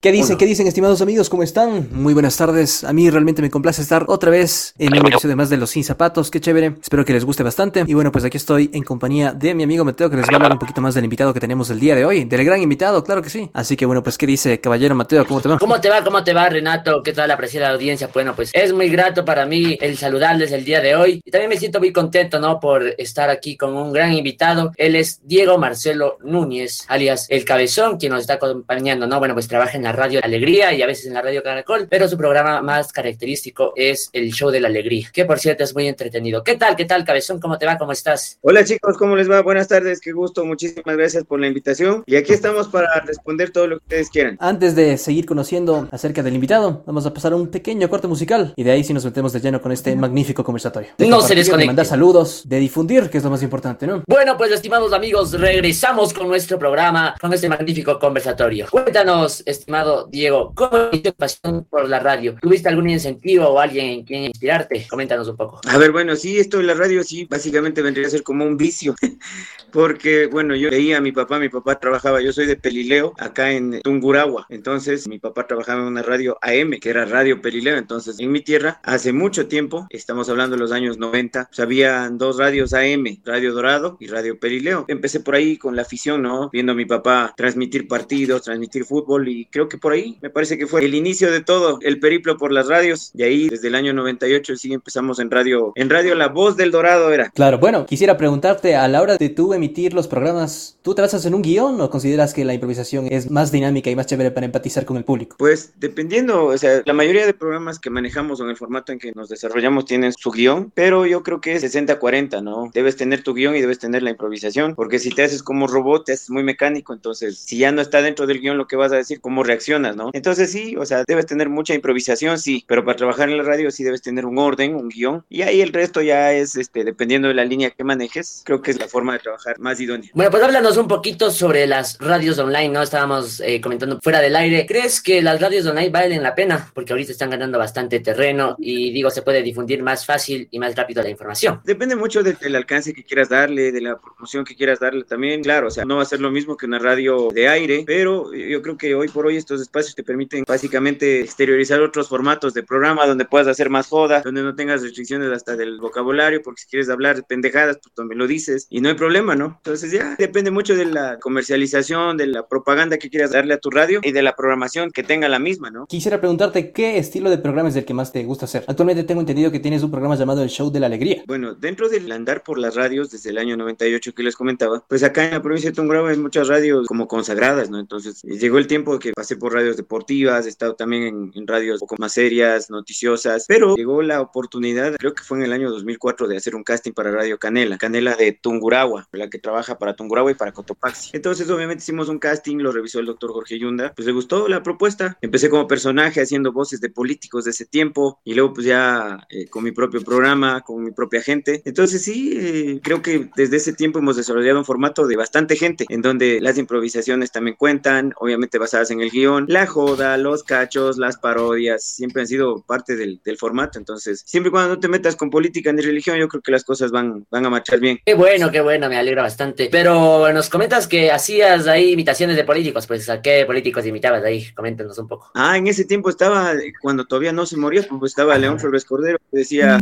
¿Qué dicen? ¿Qué dicen, estimados amigos? ¿Cómo están? Muy buenas tardes. A mí realmente me complace estar otra vez en un episodio más de Los Sin Zapatos. Qué chévere. Espero que les guste bastante. Y bueno, pues aquí estoy en compañía de mi amigo Mateo, que les va a hablar un poquito más del invitado que tenemos el día de hoy. Del gran invitado, claro que sí. Así que bueno, pues ¿qué dice, caballero Mateo? ¿Cómo te va? ¿Cómo te va? ¿Cómo te va, Renato? ¿Qué tal la apreciada audiencia? Bueno, pues es muy grato para mí el saludarles el día de hoy. Y también me siento muy contento, ¿no? Por estar aquí con un gran invitado. Él es Diego Marcelo Núñez, alias El Cabezón, quien nos está acompañando, ¿no? Bueno, pues trabaja en la radio Alegría y a veces en la radio Caracol, pero su programa más característico es el show de la alegría, que por cierto es muy entretenido. ¿Qué tal? ¿Qué tal, Cabezón? ¿Cómo te va? ¿Cómo estás? Hola chicos, ¿cómo les va? Buenas tardes, qué gusto, muchísimas gracias por la invitación y aquí estamos para responder todo lo que ustedes quieran. Antes de seguir conociendo acerca del invitado, vamos a pasar a un pequeño corte musical y de ahí sí nos metemos de lleno con este magnífico conversatorio. De no se desconecte. De mandar saludos, de difundir, que es lo más importante, ¿no? Bueno, pues estimados amigos, regresamos con nuestro programa, con este magnífico conversatorio. Cuéntanos, estimado Diego, ¿Cómo inició tu pasión por la radio? ¿Tuviste algún incentivo o alguien en quien inspirarte? Coméntanos un poco. A ver, bueno, sí, esto de la radio sí, básicamente vendría a ser como un vicio, porque, bueno, yo leía a mi papá, mi papá trabajaba, yo soy de Pelileo, acá en Tunguragua, entonces mi papá trabajaba en una radio AM, que era Radio Pelileo, entonces en mi tierra, hace mucho tiempo, estamos hablando de los años 90, pues, habían dos radios AM, Radio Dorado y Radio Pelileo. Empecé por ahí con la afición, ¿no? Viendo a mi papá transmitir partidos, transmitir fútbol y creo que por ahí me parece que fue el inicio de todo, el periplo por las radios. Y ahí, desde el año 98, sí empezamos en radio, en radio La Voz del Dorado era. Claro, bueno, quisiera preguntarte, a la hora de tú emitir los programas, ¿tú te basas en un guion o consideras que la improvisación es más dinámica y más chévere para empatizar con el público? Pues dependiendo, o sea, la mayoría de programas que manejamos o en el formato en que nos desarrollamos tienen su guion, pero yo creo que es 60-40, ¿no? Debes tener tu guion y debes tener la improvisación, porque si te haces como robot, haces muy mecánico, entonces si ya no está dentro del guion lo que vas a decir, cómo reaccionas, ¿no? Entonces, sí, o sea, debes tener mucha improvisación, sí, pero para trabajar en la radio sí debes tener un orden, un guion, y ahí el resto ya es, este, dependiendo de la línea que manejes, creo que es la forma de trabajar más idónea. Bueno, pues háblanos un poquito sobre las radios online, ¿no? Estábamos eh, comentando fuera del aire. ¿Crees que las radios online valen la pena? Porque ahorita están ganando bastante terreno y digo, se puede difundir más fácil y más rápido la información. Depende mucho del, del alcance que quieras darle, de la promoción que quieras darle también. Claro, o sea, no va a ser lo mismo que una radio de aire, pero yo creo que hoy por hoy estos espacios te permiten básicamente exteriorizar otros formatos de programa donde puedas hacer más joda, donde no tengas restricciones hasta del vocabulario, porque si quieres hablar pendejadas, pues también lo dices y no hay problema, ¿no? Entonces ya depende mucho de la comercialización, de la propaganda que quieras darle a tu radio y de la programación que tenga la misma, ¿no? Quisiera preguntarte qué estilo de programa es el que más te gusta hacer. Actualmente tengo entendido que tienes un programa llamado El Show de la Alegría. Bueno, dentro del andar por las radios desde el año 98 que les comentaba, pues acá en la provincia de Tungurahua hay muchas radios como consagradas, ¿no? Entonces llegó el tiempo que pasé por radios deportivas, he estado también en, radios un poco más serias, noticiosas, pero llegó la oportunidad, creo que fue en el año 2004, de hacer un casting para Radio Canela, Canela de Tungurahua, la que trabaja para Tungurahua y para Cotopaxi. Entonces, obviamente hicimos un casting, lo revisó el doctor Jorge Yunda, pues le gustó la propuesta. Empecé como personaje haciendo voces de políticos de ese tiempo y luego pues ya eh, con mi propio programa, con mi propia gente. Entonces sí, eh, creo que desde ese tiempo hemos desarrollado un formato de bastante gente, en donde las improvisaciones también cuentan, obviamente basadas en el guion, la joda, los cachos, las parodias, siempre han sido parte del, del, formato. Entonces, siempre y cuando no te metas con política ni religión, yo creo que las cosas van, van a marchar bien. Qué bueno, qué bueno, me alegra bastante. Pero nos comentas que hacías ahí imitaciones de políticos, pues ¿a qué políticos imitabas ahí? Coméntanos un poco. Ah, en ese tiempo estaba, cuando todavía no se moría, pues estaba León Flores Cordero, que decía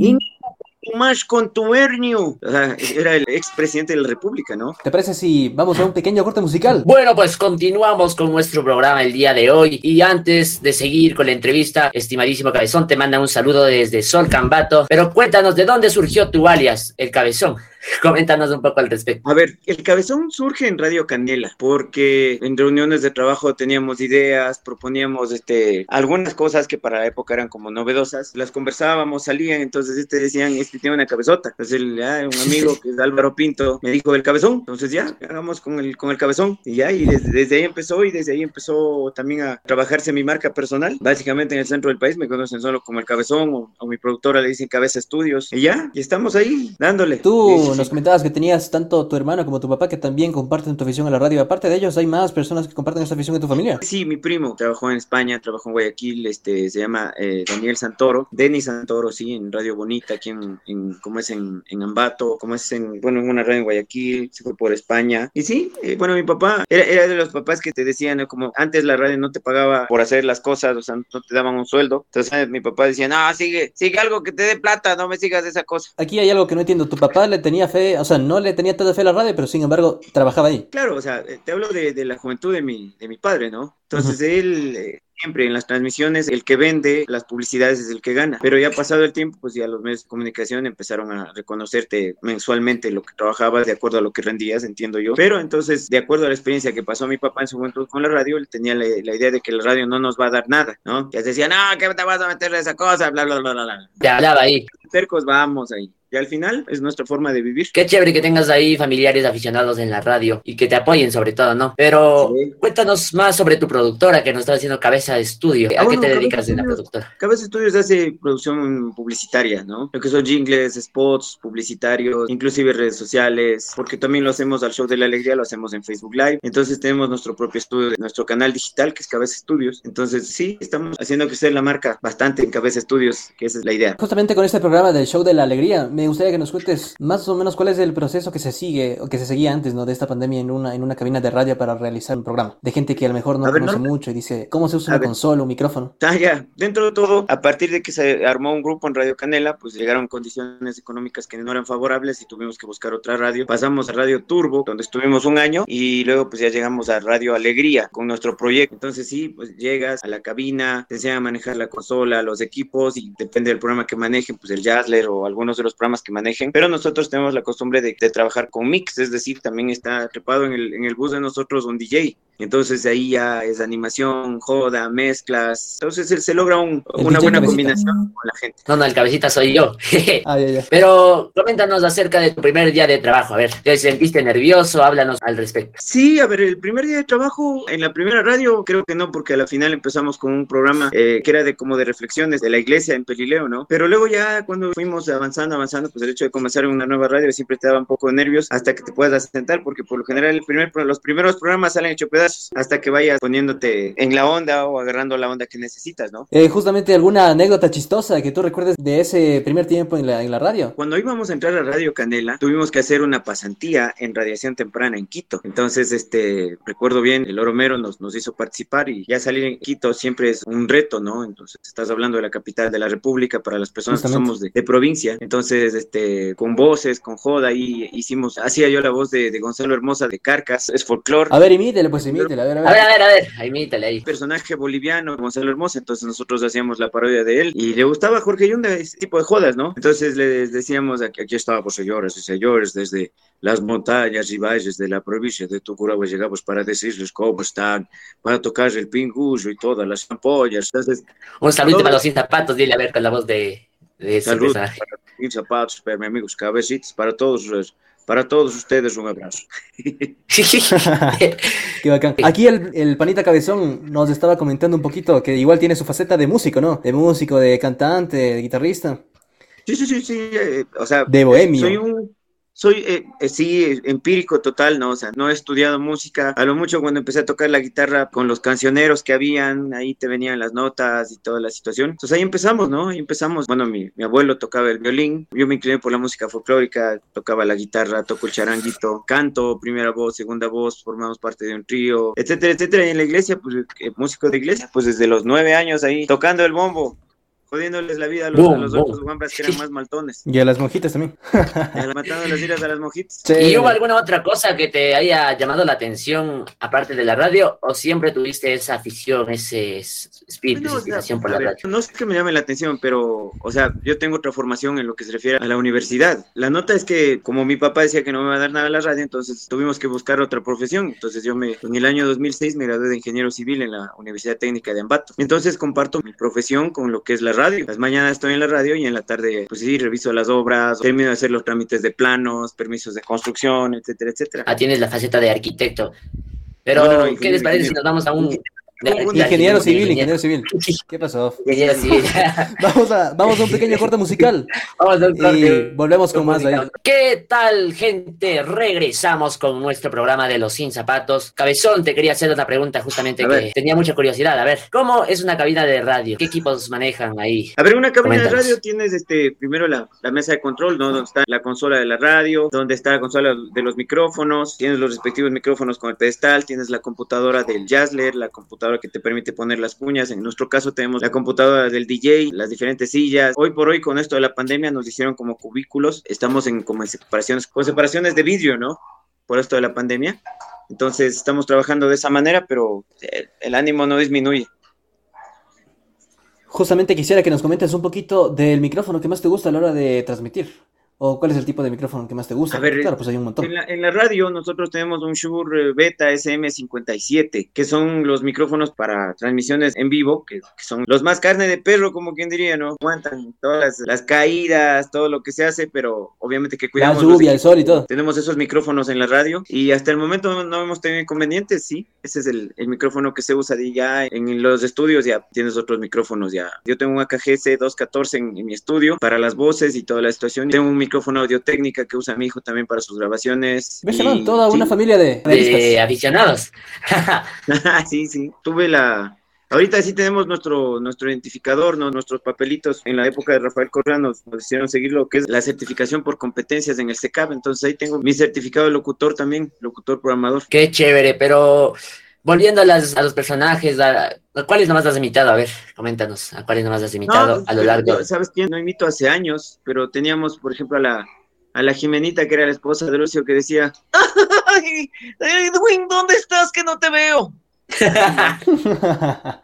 más contubernio. O sea, era el expresidente de la República, ¿no? ¿Te parece si vamos a un pequeño corte musical? Bueno, pues continuamos con nuestro programa el día de hoy. Y antes de seguir con la entrevista, estimadísimo Cabezón, te manda un saludo desde Sol Cambato. Pero cuéntanos de dónde surgió tu alias, el Cabezón. Coméntanos un poco al respecto. A ver, el cabezón surge en Radio Canela, porque en reuniones de trabajo teníamos ideas, proponíamos este, algunas cosas que para la época eran como novedosas, las conversábamos, salían, entonces este decían, este tiene una cabezota. Entonces el, ah, un amigo que es Álvaro Pinto me dijo el cabezón, entonces ya, hagamos con el, con el cabezón. Y ya, y desde, desde ahí empezó, y desde ahí empezó también a trabajarse mi marca personal. Básicamente en el centro del país me conocen solo como el cabezón, o, o mi productora le dicen Cabeza Estudios. Y ya, y estamos ahí, dándole. Tú nos comentabas que tenías tanto tu hermano como tu papá que también comparten tu afición a la radio. Aparte de ellos, ¿hay más personas que comparten esa afición en tu familia? Sí, mi primo trabajó en España, trabajó en Guayaquil, este, se llama eh, Daniel Santoro, Denis Santoro, sí, en Radio Bonita, aquí en, en como es en, en, Ambato, como es en, bueno, en una radio en Guayaquil, se fue por España. Y sí, eh, bueno, mi papá era, era, de los papás que te decían, ¿no? como antes la radio no te pagaba por hacer las cosas, o sea, no te daban un sueldo. Entonces mi papá decía, no, sigue, sigue algo que te dé plata, no me sigas esa cosa. Aquí hay algo que no entiendo, tu papá le tenía fe, o sea, no le tenía toda fe a la radio, pero sin embargo trabajaba ahí. Claro, o sea, te hablo de, de la juventud de mi, de mi padre, ¿no? Entonces uh -huh. él eh, siempre en las transmisiones el que vende las publicidades es el que gana. Pero ya pasado el tiempo, pues ya los medios de comunicación empezaron a reconocerte mensualmente lo que trabajabas de acuerdo a lo que rendías, entiendo yo. Pero entonces, de acuerdo a la experiencia que pasó mi papá en su momento con la radio, él tenía la, la idea de que la radio no nos va a dar nada, ¿no? Ya decía, no, ¿qué te vas a meter esa cosa? Bla, bla, bla, bla, bla. Te hablaba ahí. Cercos, vamos ahí. Y al final es nuestra forma de vivir. Qué chévere que tengas ahí familiares aficionados en la radio y que te apoyen sobre todo, ¿no? Pero sí. cuéntanos más sobre tu productora que nos está haciendo Cabeza de Estudio. ¿A ah, qué bueno, te dedicas en la productora? Cabeza de Estudios hace producción publicitaria, ¿no? Lo que son jingles, spots, publicitarios, inclusive redes sociales, porque también lo hacemos al Show de la Alegría, lo hacemos en Facebook Live. Entonces tenemos nuestro propio estudio, nuestro canal digital que es Cabeza Estudios. Entonces sí, estamos haciendo crecer la marca bastante en Cabeza Estudios, que esa es la idea. Justamente con este programa del Show de la Alegría, me gustaría que nos cuentes más o menos cuál es el proceso que se sigue o que se seguía antes ¿no? de esta pandemia en una, en una cabina de radio para realizar un programa. De gente que a lo mejor no a conoce ver, no. mucho y dice, ¿cómo se usa a una ver. consola, un micrófono? Ah, ya, dentro de todo, a partir de que se armó un grupo en Radio Canela, pues llegaron condiciones económicas que no eran favorables y tuvimos que buscar otra radio. Pasamos a Radio Turbo, donde estuvimos un año y luego pues ya llegamos a Radio Alegría con nuestro proyecto. Entonces sí, pues llegas a la cabina, te enseñan a manejar la consola, los equipos y depende del programa que manejen, pues el Jazzler o algunos de los programas que manejen pero nosotros tenemos la costumbre de, de, trabajar con mix, es decir, también está trepado en el, en el bus de nosotros un DJ. Entonces ahí ya es animación, joda, mezclas. Entonces se, se logra un, una buena cabecita. combinación con la gente. No, no, el cabecita soy yo. ah, ya, ya. Pero coméntanos acerca de tu primer día de trabajo. A ver, ¿te sentiste nervioso? Háblanos al respecto. Sí, a ver, el primer día de trabajo en la primera radio, creo que no, porque a la final empezamos con un programa eh, que era de como de reflexiones de la iglesia en Pelileo, ¿no? Pero luego ya cuando fuimos avanzando, avanzando, pues el hecho de comenzar en una nueva radio siempre te daba un poco de nervios hasta que te puedas asentar, porque por lo general el primer, los primeros programas salen hecho pedazos hasta que vayas poniéndote en la onda o agarrando la onda que necesitas, ¿no? Eh, justamente alguna anécdota chistosa que tú recuerdes de ese primer tiempo en la, en la radio. Cuando íbamos a entrar a Radio Canela, tuvimos que hacer una pasantía en radiación temprana en Quito. Entonces, este, recuerdo bien, el Oromero nos, nos hizo participar y ya salir en Quito siempre es un reto, ¿no? Entonces, estás hablando de la capital de la República para las personas Justamente. que somos de, de, provincia. Entonces, este, con voces, con joda, ahí hicimos, hacía yo la voz de, de Gonzalo Hermosa de Carcas, es folclore. A ver, imítele, pues imítele, a ver, a ver. A ver, a ver, a ver, ahí imítele ahí. Personaje boliviano, Gonzalo Hermosa, entonces nosotros hacíamos la parodia de él y le gustaba a Jorge Yunda ese tipo de jodas, ¿no? Entonces les decíamos, aquí, aquí estábamos señoras y señores, desde las montañas y valles de la provincia de Tucurahua llegamos para decirles cómo están, para tocar el pingullo y todas las ampollas. Entonces, Un saludo para los sin zapatos, dile a ver con la voz de, de ese Salud para los sin zapatos, para mis amigos cabecitos, para todos los para todos ustedes un abrazo. Qué bacán. Aquí el, el, panita cabezón nos estaba comentando un poquito que igual tiene su faceta de músico, ¿no? De músico, de cantante, de guitarrista. Sí, sí, sí, sí. Eh, o sea, de bohemio. Soy un, soy, eh, eh, sí, empírico total, ¿no? O sea, no he estudiado música. A lo mucho cuando empecé a tocar la guitarra con los cancioneros que habían, ahí te venían las notas y toda la situación. Entonces ahí empezamos, ¿no? Ahí empezamos. Bueno, mi, mi abuelo tocaba el violín, yo me incliné por la música folclórica, tocaba la guitarra, toco el charanguito, canto, primera voz, segunda voz, formamos parte de un trío, etcétera, etcétera. Y en la iglesia, pues, eh, músico de iglesia, pues desde los nueve años ahí, tocando el bombo jodiéndoles la vida a los, boom, a los otros guambras que eran más maltones. Y a las monjitas también. matando las iras a las monjitas. Sí. ¿Y hubo alguna otra cosa que te haya llamado la atención aparte de la radio o siempre tuviste esa afición, ese espíritu, bueno, esa inspiración por la radio? No es que me llame la atención, pero, o sea, yo tengo otra formación en lo que se refiere a la universidad. La nota es que, como mi papá decía que no me iba a dar nada a la radio, entonces tuvimos que buscar otra profesión. Entonces yo me, en el año 2006 me gradué de ingeniero civil en la Universidad Técnica de Ambato. Entonces comparto mi profesión con lo que es la radio. Las mañanas estoy en la radio y en la tarde, pues sí, reviso las obras, termino de hacer los trámites de planos, permisos de construcción, etcétera, etcétera. Ah, tienes la faceta de arquitecto. Pero, no, no, no, ¿qué les parece si nos vamos a un, Ingeniero civil, ingeniero civil. ¿Qué pasó? Ingeniero civil. vamos, a, vamos a un pequeño corte musical. Vamos a un corte. Y volvemos con más ahí. ¿Qué tal, gente? Regresamos con nuestro programa de los sin zapatos. Cabezón, te quería hacer una pregunta justamente que tenía mucha curiosidad. A ver, ¿cómo es una cabina de radio? ¿Qué equipos manejan ahí? A ver, una cabina de radio tienes este primero la, la, mesa de control, ¿no? Donde está la consola de la radio, donde está la consola de los micrófonos, tienes los respectivos micrófonos con el pedestal, tienes la computadora del Jazzler, la computadora que te permite poner las cuñas. En nuestro caso tenemos la computadora del DJ, las diferentes sillas. Hoy por hoy con esto de la pandemia nos hicieron como cubículos. Estamos en como separaciones, con separaciones de vidrio, ¿no? Por esto de la pandemia. Entonces estamos trabajando de esa manera, pero el, el ánimo no disminuye. Justamente quisiera que nos comentes un poquito del micrófono que más te gusta a la hora de transmitir. ¿O cuál es el tipo de micrófono que más te gusta? A ver, claro, pues hay un montón. En la, en la radio nosotros tenemos un Shure Beta SM57, que son los micrófonos para transmisiones en vivo, que, que, son los más carne de perro, como quien diría, ¿no? Aguantan todas las, las caídas, todo lo que se hace, pero obviamente que cuidamos. La lluvia, el sol y todo. Tenemos esos micrófonos en la radio y hasta el momento no, hemos tenido inconvenientes, sí. Ese es el, el, micrófono que se usa ya en los estudios, ya tienes otros micrófonos ya. Yo tengo un AKG 214 en, en mi estudio para las voces y toda la situación. Tengo un micrófono audio técnica que usa mi hijo también para sus grabaciones. ¿Ves, y, Toda una familia de, de, de aficionados. sí, sí. Tuve la, Ahorita sí tenemos nuestro, nuestro identificador, ¿no? nuestros papelitos. En la época de Rafael Correa nos, nos, hicieron seguir lo que es la certificación por competencias en el CECAP. Entonces ahí tengo mi certificado de locutor también, locutor programador. Qué chévere, pero volviendo a, las, a los personajes, a, ¿a, cuáles nomás has imitado? A ver, coméntanos, ¿a cuáles nomás has imitado no, a lo largo? ¿Sabes quién? No imito hace años, pero teníamos, por ejemplo, a la, a la Jimenita, que era la esposa de Lucio, que decía, ¡Ay, Edwin, ¿dónde estás que no te veo?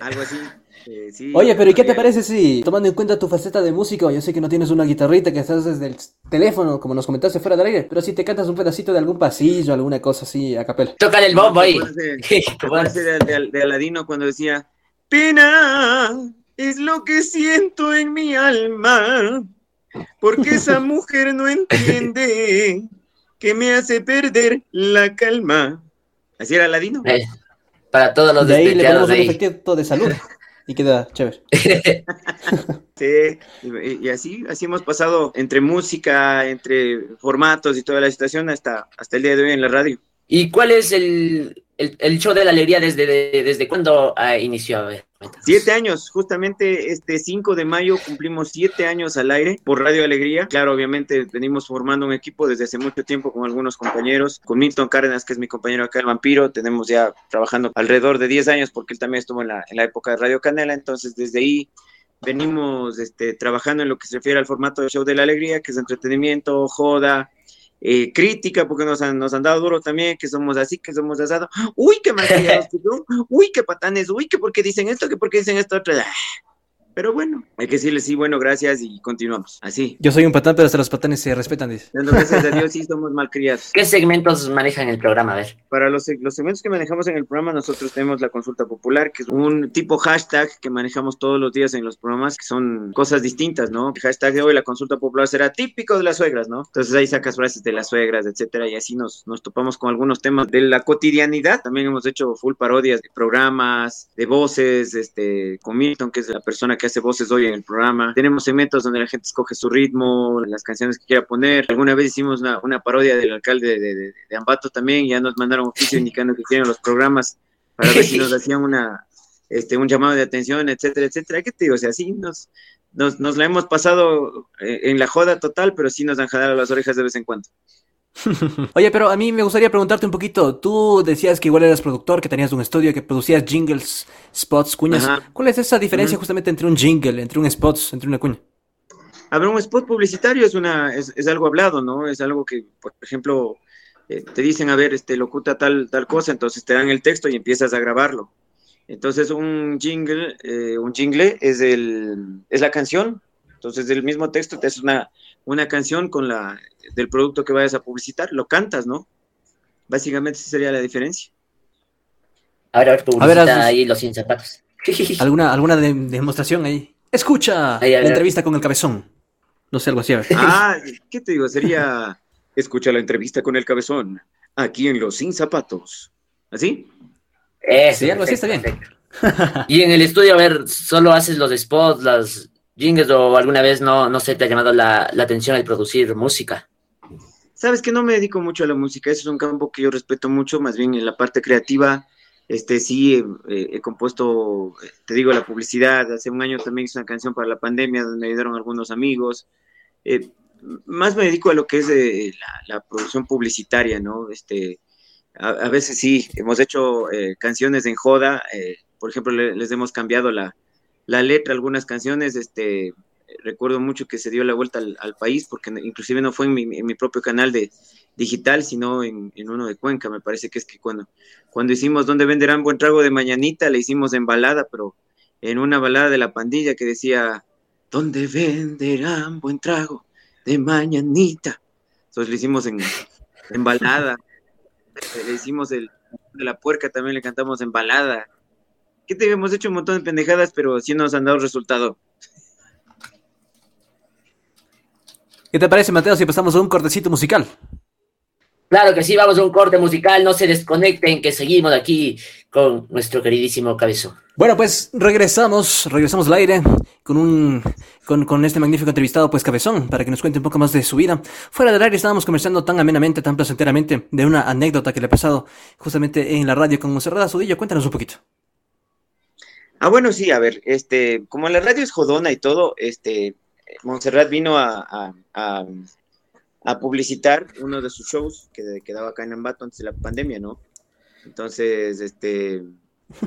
Algo así. Eh, sí, Oye, pero ¿y qué te parece si, tomando en cuenta tu faceta de músico, yo sé que no tienes una guitarrita que estás desde el teléfono, como nos comentaste fuera del aire, pero si te cantas un pedacito de algún pasillo, alguna cosa así a capela? Tocan el bombo ahí. de, de, de Aladino cuando decía, pena es lo que siento en mi alma, porque esa mujer no entiende que me hace perder la calma. Así era Aladino. Eh, para todos los de ahí le ponemos un efecto de salud y queda chévere. sí, y, y, así, así hemos pasado entre música, entre formatos y toda la situación hasta, hasta el día de hoy en la radio. ¿Y cuál es el, el, show de la alegría desde, de, desde cuándo uh, inició? Siete años, justamente este 5 de mayo cumplimos siete años al aire por Radio Alegría. Claro, obviamente venimos formando un equipo desde hace mucho tiempo con algunos compañeros, con Milton Cárdenas, que es mi compañero acá, el vampiro, tenemos ya trabajando alrededor de 10 años porque él también estuvo en la, en la época de Radio Canela, entonces desde ahí venimos este, trabajando en lo que se refiere al formato de show de la alegría, que es entretenimiento, joda, eh, crítica, porque nos han, nos han dado duro también, que somos así, que somos asado. Uy, qué mal uy, qué patanes, uy, que porque dicen esto, que porque dicen esto, otro. Pero bueno, hay que decirle sí, bueno, gracias y continuamos. Así. Yo soy un patán, pero hasta los patanes se respetan, dice. Dando gracias a Dios, sí somos malcriados. ¿Qué segmentos manejan el programa? A ver. Para los, los segmentos que manejamos en el programa, nosotros tenemos la consulta popular, que es un tipo hashtag que manejamos todos los días en los programas, que son cosas distintas, ¿no? El hashtag de hoy, la consulta popular, será típico de las suegras, ¿no? Entonces ahí sacas frases de las suegras, etcétera, y así nos, nos topamos con algunos temas de la cotidianidad. También hemos hecho full parodias de programas, de voces, este, con Milton, que es la persona que hace voces hoy en el programa. Tenemos segmentos donde la gente escoge su ritmo, las canciones que quiera poner. Alguna vez hicimos una, una parodia del alcalde de, de, de, Ambato también, ya nos mandaron oficio indicando que quieren los programas para ver si nos hacían una, este, un llamado de atención, etcétera, etcétera. ¿Qué te digo? O sea, sí nos, nos, nos la hemos pasado en la joda total, pero sí nos han jalado las orejas de vez en cuando. Oye, pero a mí me gustaría preguntarte un poquito. Tú decías que igual eras productor, que tenías un estudio, que producías jingles, spots, cuñas. Ajá. ¿Cuál es esa diferencia uh -huh. justamente entre un jingle, entre un spot, entre una cuña? A ver, un spot publicitario es, una, es, es algo hablado, ¿no? Es algo que, por ejemplo, eh, te dicen, a ver, este, locuta tal, tal cosa, entonces te dan el texto y empiezas a grabarlo. Entonces, un jingle, eh, un jingle es, el, es la canción. Entonces, del mismo texto te es una, una canción con la del producto que vayas a publicitar, lo cantas, ¿no? Básicamente esa sería la diferencia. A ver, a ver, publicita a ver, ahí los sin zapatos. ¿Alguna, alguna de, demostración ahí? Escucha ahí, la entrevista con el cabezón. No sé, algo así. A ver. Ah, ¿qué te digo? Sería, escucha la entrevista con el cabezón, aquí en Los Sin Zapatos. ¿Así? Eso, sí, algo así está bien. y en el estudio, a ver, ¿solo haces los spots, las jingles o alguna vez no, no se te ha llamado la, la atención el producir música? Sabes que no me dedico mucho a la música, eso es un campo que yo respeto mucho, más bien en la parte creativa, este sí he compuesto, te digo, la publicidad, hace un año también hice una canción para la pandemia donde me ayudaron algunos amigos, eh, más me dedico a lo que es eh, la, producción publicitaria, ¿no? Este, a, veces sí, hemos hecho eh, canciones en joda, por ejemplo, les hemos cambiado la, la letra algunas canciones, este, recuerdo mucho que se dio la vuelta al, país, porque inclusive no fue en mi, propio canal de digital, sino en, uno de Cuenca, me parece que es que cuando, cuando hicimos ¿Dónde venderán buen trago de mañanita? Le hicimos en balada, pero en una balada de la pandilla que decía, ¿Dónde venderán buen trago de mañanita? Entonces le hicimos en, en balada, le hicimos el de la puerca, también le cantamos en balada. ¿Qué te hemos hecho un montón de pendejadas, pero sí nos han dado resultado. ¿Qué te parece, Mateo, si pasamos a un cortecito musical? Claro que sí, vamos a un corte musical, no se desconecten, que seguimos aquí con nuestro queridísimo Cabezón. Bueno, pues regresamos, regresamos al aire con un con, con, este magnífico entrevistado, pues Cabezón, para que nos cuente un poco más de su vida. Fuera del aire estábamos conversando tan amenamente, tan placenteramente, de una anécdota que le ha pasado justamente en la radio con Monserrat Sudillo. Cuéntanos un poquito. Ah, bueno, sí, a ver, este, como la radio es jodona y todo, este, Montserrat vino a, publicitar uno de sus shows que quedaba acá en Ambato antes de la pandemia, ¿no? Entonces, este,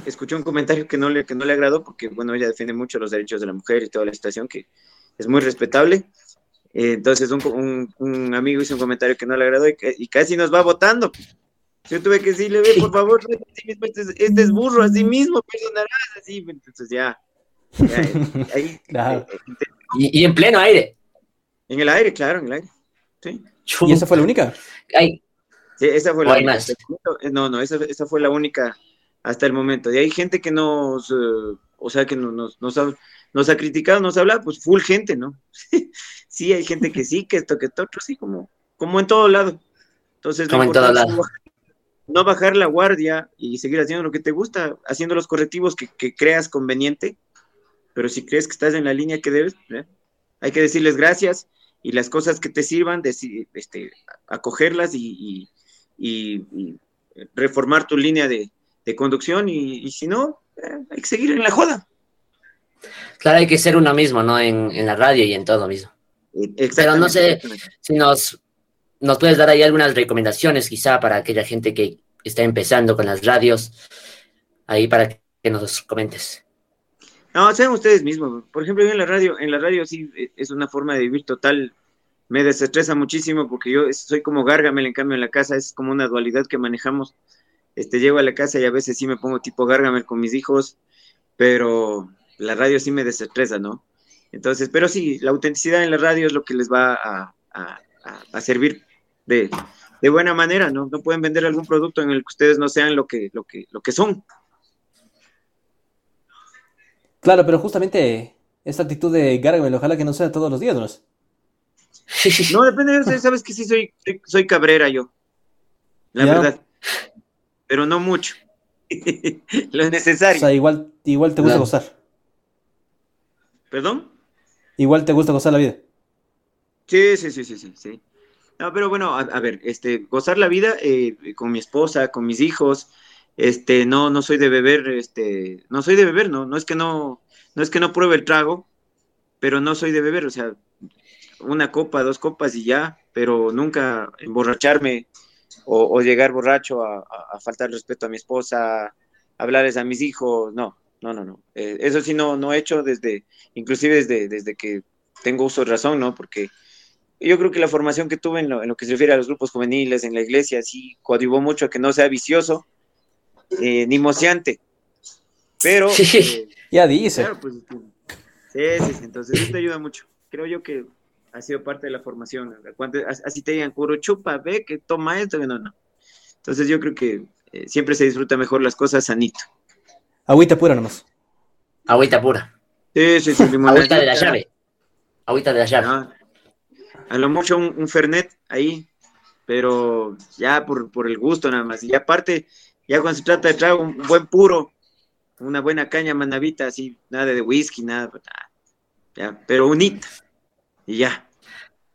escuché un comentario que no le, que no le agradó porque, bueno, ella defiende mucho los derechos de la mujer y toda la situación que es muy respetable. entonces, un, amigo hizo un comentario que no le agradó y, casi nos va votando. Yo tuve que decirle, ve, por favor, este, este, es burro, así mismo, personarás, así. Entonces, ya, ahí, claro. Eh, y, en pleno aire. En el aire, claro, en el aire. Sí. ¿Y esa fue la única? Sí, esa fue la única. No, no, esa, esa, fue la única hasta el momento. Y hay gente que nos, eh, o sea, que nos, nos, ha, nos ha criticado, nos ha hablado, pues full gente, ¿no? sí, hay gente que sí, que esto, que esto, otro, sí, como, como en todo lado. Entonces, como en todo lado. No bajar la guardia y seguir haciendo lo que te gusta, haciendo los correctivos que, que creas conveniente pero si crees que estás en la línea que debes, ¿eh? hay que decirles gracias y las cosas que te sirvan, este, acogerlas y, reformar tu línea de, conducción y, si no, eh, hay que seguir en la joda. Claro, hay que ser uno mismo, ¿no? En, la radio y en todo mismo. Pero no sé si nos, nos puedes dar ahí algunas recomendaciones quizá para aquella gente que está empezando con las radios, ahí para que nos comentes. No, sean ustedes mismos. Por ejemplo, yo en la radio, en la radio sí e, es una forma de vivir total. Me desestresa muchísimo porque yo soy como Gargamel, en cambio en la casa es como una dualidad que manejamos. Este, llego a la casa y a veces sí me pongo tipo Gargamel con mis hijos, pero la radio sí me desestresa, ¿no? Entonces, pero sí, la autenticidad en la radio es lo que les va a, servir de, de, buena manera, ¿no? No pueden vender algún producto en el que ustedes no sean lo que, lo que, lo que son. Claro, pero justamente esta actitud de Gargamel, ojalá que no sea todos los días, ¿no? No, depende, de sabes que sí soy, soy cabrera yo, la verdad, pero no mucho, lo es necesario. O sea, igual, igual te gusta gozar. ¿Perdón? Igual te gusta gozar la vida. Sí, sí, sí, sí, sí. No, pero bueno, a, ver, este, gozar la vida eh, con mi esposa, con mis hijos, este, no, no soy de beber, este, no soy de beber, no, no es que no, no es que no pruebe el trago, pero no soy de beber, o sea, una copa, dos copas y ya, pero nunca emborracharme o, llegar borracho a, faltar respeto a mi esposa, hablarles a mis hijos, no, no, no, no. Eh, eso sí no, no he hecho desde, inclusive desde, desde que tengo uso de razón, ¿no? Porque yo creo que la formación que tuve en lo, en lo que se refiere a los grupos juveniles, en la iglesia, sí coadyuvó mucho a que no sea vicioso, eh, ni moceante. Pero. Eh, ya dice. Pues, este, sí, sí, entonces eso te ayuda mucho. Creo yo que ha sido parte de la formación. así te digan, curo chupa, ve que toma esto, no, no. Entonces yo creo que eh, siempre se disfruta mejor las cosas sanito. Agüita pura nomás. Agüita pura. Sí, sí, sí. Agüita de la llave. Agüita de la llave. A lo mucho un, Fernet ahí, pero ya por, por el gusto nada más. Y aparte, Ya cuando se trata de traer un buen puro, una buena caña manavita, así, nada de whisky, nada, pues, ya, pero unita, y ya.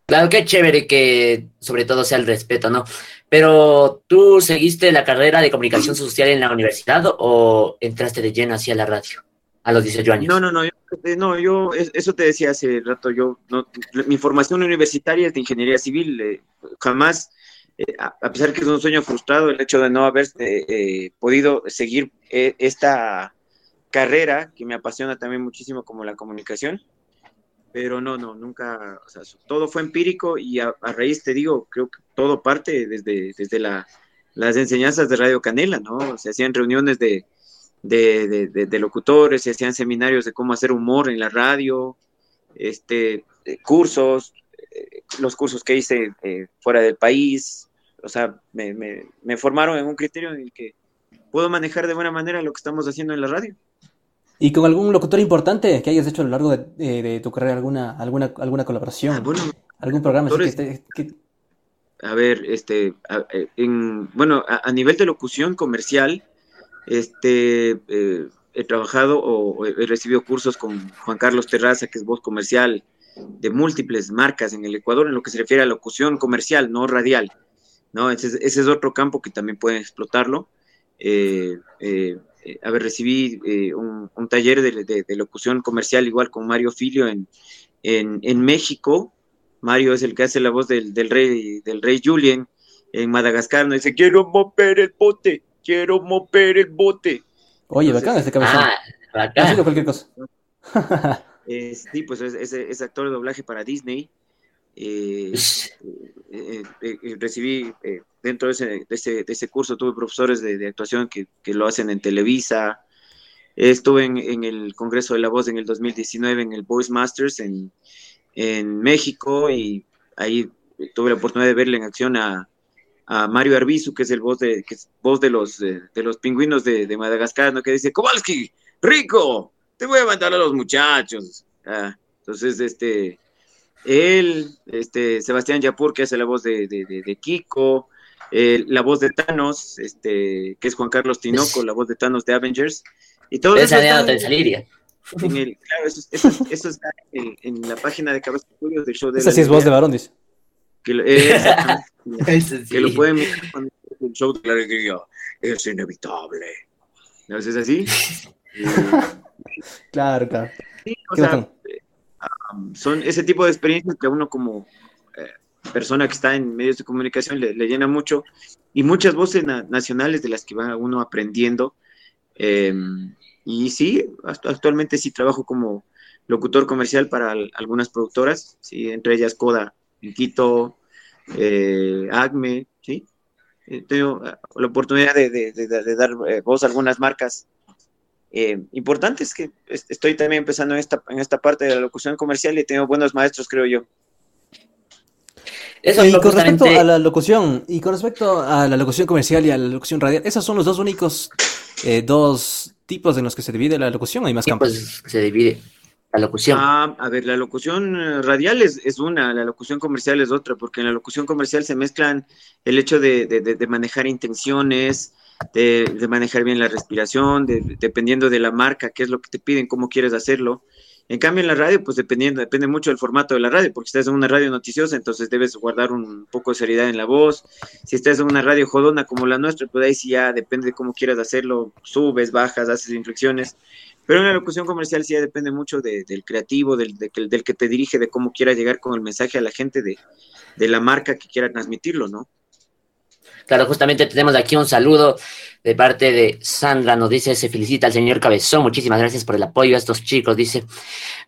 Claro, qué chévere que sobre todo sea el respeto, ¿no? Pero tú seguiste la carrera de comunicación social en la universidad o entraste de lleno hacia la radio a los 18 años? No, no, no, yo, eh, no, yo eso te decía hace rato, yo, mi formación universitaria es de ingeniería civil, eh, jamás, eh, a pesar que es un sueño frustrado el hecho de no haber podido seguir esta carrera que me apasiona también muchísimo como la comunicación, pero no, no, nunca, o sea, todo fue empírico y a, raíz, te digo, creo que todo parte desde, desde la, las enseñanzas de Radio Canela, ¿no? Se hacían reuniones de, de, de, locutores, se hacían seminarios de cómo hacer humor en la radio, este, eh, cursos, eh, los cursos que hice eh, fuera del país, o sea, me, me, me formaron en un criterio en el que puedo manejar de buena manera lo que estamos haciendo en la radio. ¿Y con algún locutor importante que hayas hecho a lo largo de, tu carrera alguna, alguna, alguna colaboración? Ah, bueno, ¿Algún programa? A ver, este, en, bueno, a, nivel de locución comercial, este, eh, he trabajado o he recibido cursos con Juan Carlos Terraza, que es voz comercial de múltiples marcas en el Ecuador, en lo que se refiere a locución comercial, no radial. ¿no? Ese, es otro campo que también pueden explotarlo. Eh, eh, a ver, recibí eh, un, taller de, locución comercial igual con Mario Filio en, en, México. Mario es el que hace la voz del, rey del rey Julien en Madagascar. No dice, quiero mover el bote, quiero mover el bote. Oye, bacán este cabezón. Ah, bacán. cualquier cosa. sí, pues es, actor de doblaje para Disney. Eh, recibí dentro de ese, de ese, de ese curso tuve profesores de, actuación que, que, lo hacen en Televisa. Estuve en, en, el Congreso de la Voz en el 2019 en el Voice Masters en, en México y ahí tuve la oportunidad de verle en acción a, a Mario Arbizu, que es el voz de, que es voz de los, de, los pingüinos de, de, Madagascar, ¿no? que dice, Kowalski, rico, te voy a mandar a los muchachos. Ah, entonces, este, él, este, Sebastián Yapur, que hace la voz de, de Kiko, eh, la voz de Thanos, este, que es Juan Carlos Tinoco, la voz de Thanos de Avengers. Y todo eso. Está en claro, eso, eso, está en, la página de Cabeza Estudios del show de. Esa sí es voz de varón, dice. Que lo, eh, que lo pueden ver cuando el show de la alegría es inevitable. ¿No es así? claro, claro. Sí, o sea, eh, um, son ese tipo de experiencias que uno como persona que está en medios de comunicación le, llena mucho y muchas voces nacionales de las que va uno aprendiendo. Em, y sí, actualmente sí trabajo como locutor comercial para algunas productoras, sí, entre ellas Coda Quito, eh, Acme, sí. Eh, tengo eh, la oportunidad de, dar voz a algunas marcas importantes que estoy también empezando en esta, en esta parte de la locución comercial y tengo buenos maestros, creo yo y con respecto a la locución, y con respecto a la locución comercial y a la locución radial, esos son los dos únicos eh, dos tipos en los que se divide la locución, hay más campos. se divide la locución. Ah, a ver, la locución eh, radial es, es, una, la locución comercial es otra, porque en la locución comercial se mezclan el hecho de, de, manejar intenciones, de, manejar bien la respiración, dependiendo de la marca, qué es lo que te piden, cómo quieres hacerlo. En cambio, en la radio, pues dependiendo, depende mucho del formato de la radio, porque si estás en una radio noticiosa, entonces debes guardar un poco de seriedad en la voz. Si estás en una radio jodona como la nuestra, pues ahí sí ya depende de cómo quieras hacerlo, subes, bajas, haces inflexiones. Pero en la locución comercial sí depende mucho del creativo, del, del que te dirige, de cómo quieras llegar con el mensaje a la gente de, de la marca que quiera transmitirlo, ¿no? Claro, justamente tenemos aquí un saludo de parte de Sandra, nos dice, se felicita al señor Cabezón, muchísimas gracias por el apoyo a estos chicos, dice.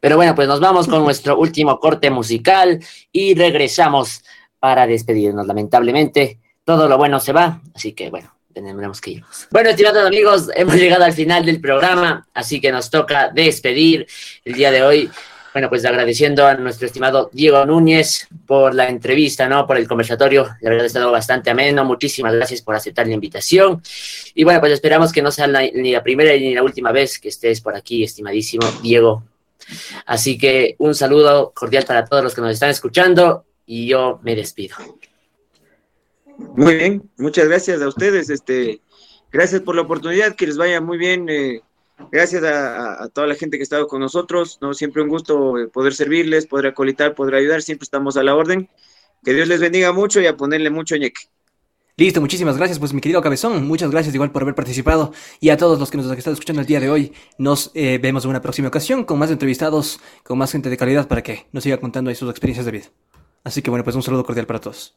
Pero bueno, pues nos vamos con nuestro último corte musical y regresamos para despedirnos. Lamentablemente, todo lo bueno se va, así que bueno, tendremos que irnos. Bueno, estimados amigos, hemos llegado al final del programa, así que nos toca despedir el día de hoy. Bueno, pues agradeciendo a nuestro estimado Diego Núñez por la entrevista, ¿no? Por el conversatorio. La verdad ha estado bastante ameno. Muchísimas gracias por aceptar la invitación. Y bueno, pues esperamos que no sea ni la primera ni la última vez que estés por aquí, estimadísimo Diego. Así que un saludo cordial para todos los que nos están escuchando y yo me despido. Muy bien, muchas gracias a ustedes. Este, gracias por la oportunidad, que les vaya muy bien. Eh, gracias a, toda la gente que ha estado con nosotros, ¿no? Siempre un gusto eh, poder servirles, poder acolitar, poder ayudar, siempre estamos a la orden. Que Dios les bendiga mucho y a ponerle mucho ñeque. Listo, muchísimas gracias, pues mi querido Cabezón, muchas gracias igual por haber participado y a todos los que nos están escuchando el día de hoy, nos eh, vemos en una próxima ocasión con más entrevistados, con más gente de calidad para que nos siga contando ahí sus experiencias de vida. Así que bueno, pues un saludo cordial para todos.